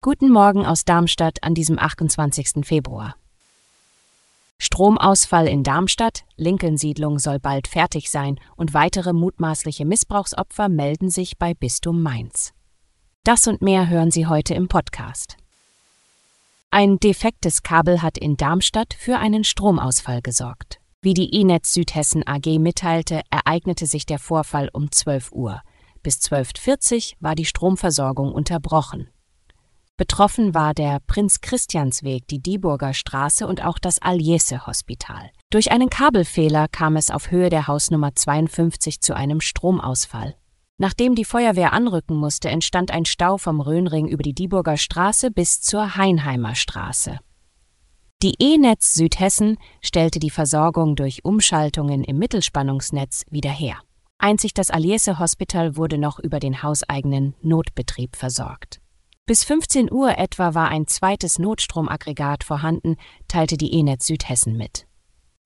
Guten Morgen aus Darmstadt an diesem 28. Februar. Stromausfall in Darmstadt, Lincoln-Siedlung soll bald fertig sein und weitere mutmaßliche Missbrauchsopfer melden sich bei Bistum Mainz. Das und mehr hören Sie heute im Podcast. Ein defektes Kabel hat in Darmstadt für einen Stromausfall gesorgt. Wie die E-Netz Südhessen AG mitteilte, ereignete sich der Vorfall um 12 Uhr. Bis 12.40 Uhr war die Stromversorgung unterbrochen. Betroffen war der Prinz-Christians-Weg, die Dieburger Straße und auch das Aljese-Hospital. Durch einen Kabelfehler kam es auf Höhe der Hausnummer 52 zu einem Stromausfall. Nachdem die Feuerwehr anrücken musste, entstand ein Stau vom Rhönring über die Dieburger Straße bis zur Heinheimer Straße. Die E-Netz Südhessen stellte die Versorgung durch Umschaltungen im Mittelspannungsnetz wieder her. Einzig das Aliese Hospital wurde noch über den hauseigenen Notbetrieb versorgt. Bis 15 Uhr etwa war ein zweites Notstromaggregat vorhanden, teilte die E-Netz Südhessen mit.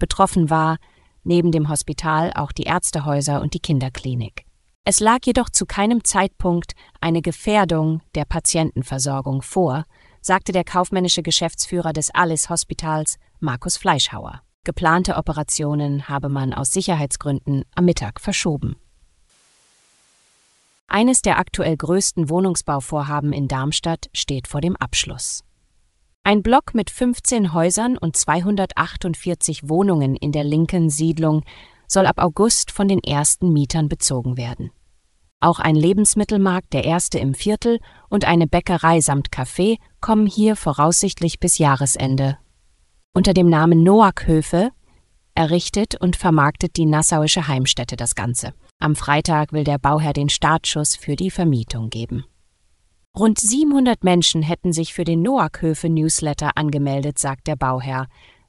Betroffen war neben dem Hospital auch die Ärztehäuser und die Kinderklinik. Es lag jedoch zu keinem Zeitpunkt eine Gefährdung der Patientenversorgung vor, sagte der kaufmännische Geschäftsführer des Alice Hospitals, Markus Fleischhauer. Geplante Operationen habe man aus Sicherheitsgründen am Mittag verschoben. Eines der aktuell größten Wohnungsbauvorhaben in Darmstadt steht vor dem Abschluss. Ein Block mit 15 Häusern und 248 Wohnungen in der linken Siedlung soll ab August von den ersten Mietern bezogen werden. Auch ein Lebensmittelmarkt, der erste im Viertel, und eine Bäckerei samt Café kommen hier voraussichtlich bis Jahresende. Unter dem Namen Noack-Höfe errichtet und vermarktet die Nassauische Heimstätte das Ganze. Am Freitag will der Bauherr den Startschuss für die Vermietung geben. Rund 700 Menschen hätten sich für den Noack-Höfe Newsletter angemeldet, sagt der Bauherr.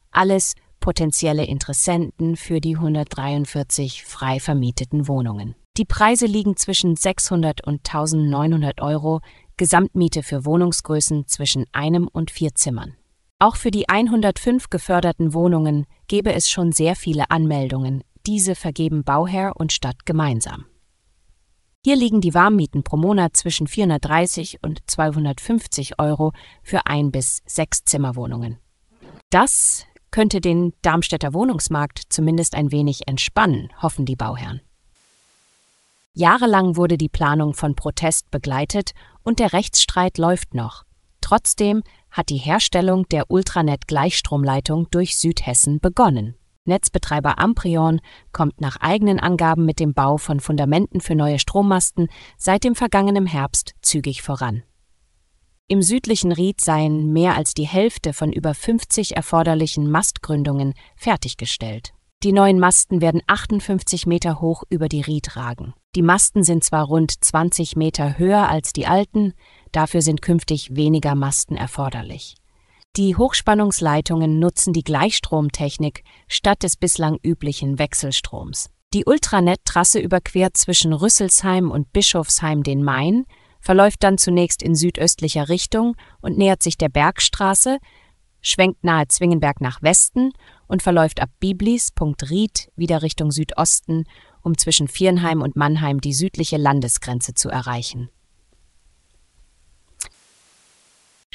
Alles potenzielle Interessenten für die 143 frei vermieteten Wohnungen. Die Preise liegen zwischen 600 und 1900 Euro, Gesamtmiete für Wohnungsgrößen zwischen einem und vier Zimmern. Auch für die 105 geförderten Wohnungen gäbe es schon sehr viele Anmeldungen. Diese vergeben Bauherr und Stadt gemeinsam. Hier liegen die Warmmieten pro Monat zwischen 430 und 250 Euro für ein bis sechs Zimmerwohnungen. Das könnte den Darmstädter Wohnungsmarkt zumindest ein wenig entspannen, hoffen die Bauherren. Jahrelang wurde die Planung von Protest begleitet und der Rechtsstreit läuft noch. Trotzdem hat die Herstellung der Ultranet-Gleichstromleitung durch Südhessen begonnen. Netzbetreiber Amprion kommt nach eigenen Angaben mit dem Bau von Fundamenten für neue Strommasten seit dem vergangenen Herbst zügig voran. Im südlichen Ried seien mehr als die Hälfte von über 50 erforderlichen Mastgründungen fertiggestellt. Die neuen Masten werden 58 Meter hoch über die Ried ragen. Die Masten sind zwar rund 20 Meter höher als die alten, dafür sind künftig weniger Masten erforderlich. Die Hochspannungsleitungen nutzen die Gleichstromtechnik statt des bislang üblichen Wechselstroms. Die Ultranet-Trasse überquert zwischen Rüsselsheim und Bischofsheim den Main, verläuft dann zunächst in südöstlicher Richtung und nähert sich der Bergstraße, schwenkt nahe Zwingenberg nach Westen und verläuft ab Biblis, Ried, wieder Richtung Südosten um zwischen Viernheim und Mannheim die südliche Landesgrenze zu erreichen.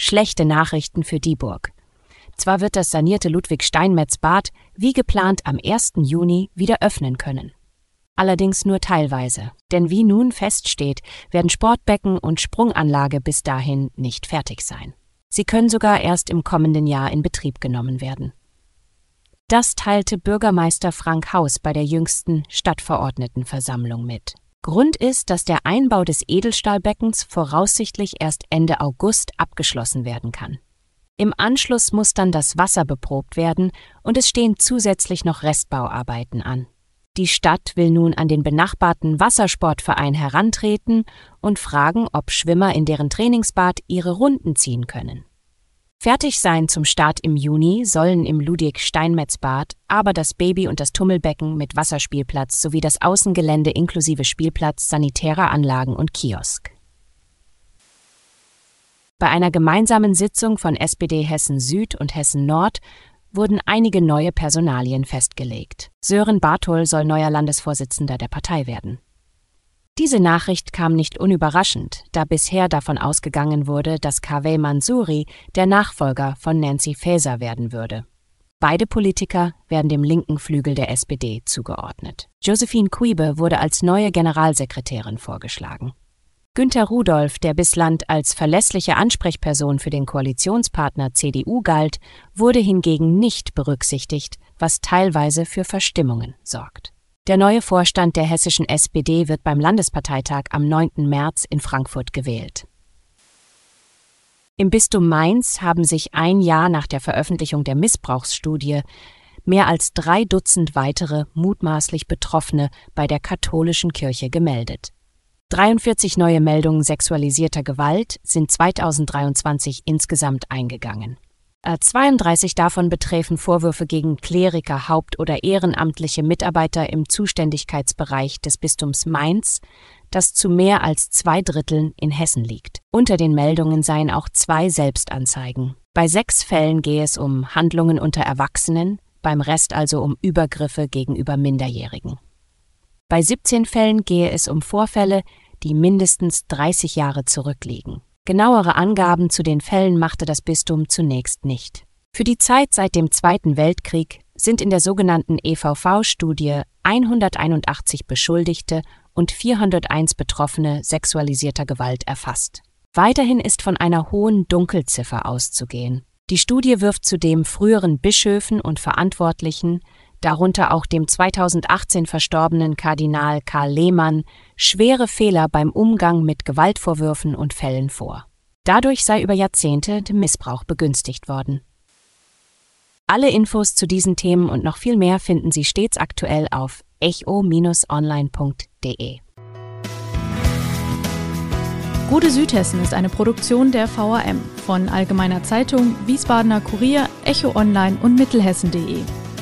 Schlechte Nachrichten für Dieburg. Zwar wird das sanierte Ludwig-Steinmetz-Bad wie geplant am 1. Juni wieder öffnen können. Allerdings nur teilweise, denn wie nun feststeht, werden Sportbecken und Sprunganlage bis dahin nicht fertig sein. Sie können sogar erst im kommenden Jahr in Betrieb genommen werden. Das teilte Bürgermeister Frank Haus bei der jüngsten Stadtverordnetenversammlung mit. Grund ist, dass der Einbau des Edelstahlbeckens voraussichtlich erst Ende August abgeschlossen werden kann. Im Anschluss muss dann das Wasser beprobt werden und es stehen zusätzlich noch Restbauarbeiten an. Die Stadt will nun an den benachbarten Wassersportverein herantreten und fragen, ob Schwimmer in deren Trainingsbad ihre Runden ziehen können. Fertig sein zum Start im Juni sollen im Ludwig-Steinmetz-Bad aber das Baby- und das Tummelbecken mit Wasserspielplatz sowie das Außengelände inklusive Spielplatz, sanitärer Anlagen und Kiosk. Bei einer gemeinsamen Sitzung von SPD Hessen Süd und Hessen Nord wurden einige neue Personalien festgelegt. Sören Barthol soll neuer Landesvorsitzender der Partei werden. Diese Nachricht kam nicht unüberraschend, da bisher davon ausgegangen wurde, dass Kaveh Mansouri der Nachfolger von Nancy Faeser werden würde. Beide Politiker werden dem linken Flügel der SPD zugeordnet. Josephine Quiebe wurde als neue Generalsekretärin vorgeschlagen. Günter Rudolph, der bislang als verlässliche Ansprechperson für den Koalitionspartner CDU galt, wurde hingegen nicht berücksichtigt, was teilweise für Verstimmungen sorgt. Der neue Vorstand der hessischen SPD wird beim Landesparteitag am 9. März in Frankfurt gewählt. Im Bistum Mainz haben sich ein Jahr nach der Veröffentlichung der Missbrauchsstudie mehr als drei Dutzend weitere mutmaßlich Betroffene bei der katholischen Kirche gemeldet. 43 neue Meldungen sexualisierter Gewalt sind 2023 insgesamt eingegangen. 32 äh, davon betreffen Vorwürfe gegen Kleriker, Haupt- oder ehrenamtliche Mitarbeiter im Zuständigkeitsbereich des Bistums Mainz, das zu mehr als zwei Dritteln in Hessen liegt. Unter den Meldungen seien auch zwei Selbstanzeigen. Bei sechs Fällen gehe es um Handlungen unter Erwachsenen, beim Rest also um Übergriffe gegenüber Minderjährigen. Bei 17 Fällen gehe es um Vorfälle, die mindestens 30 Jahre zurückliegen. Genauere Angaben zu den Fällen machte das Bistum zunächst nicht. Für die Zeit seit dem Zweiten Weltkrieg sind in der sogenannten EVV-Studie 181 Beschuldigte und 401 Betroffene sexualisierter Gewalt erfasst. Weiterhin ist von einer hohen Dunkelziffer auszugehen. Die Studie wirft zudem früheren Bischöfen und Verantwortlichen darunter auch dem 2018 verstorbenen Kardinal Karl Lehmann, schwere Fehler beim Umgang mit Gewaltvorwürfen und Fällen vor. Dadurch sei über Jahrzehnte der Missbrauch begünstigt worden. Alle Infos zu diesen Themen und noch viel mehr finden Sie stets aktuell auf echo-online.de. Gute Südhessen ist eine Produktion der VAM von Allgemeiner Zeitung, Wiesbadener Kurier, Echo Online und Mittelhessen.de.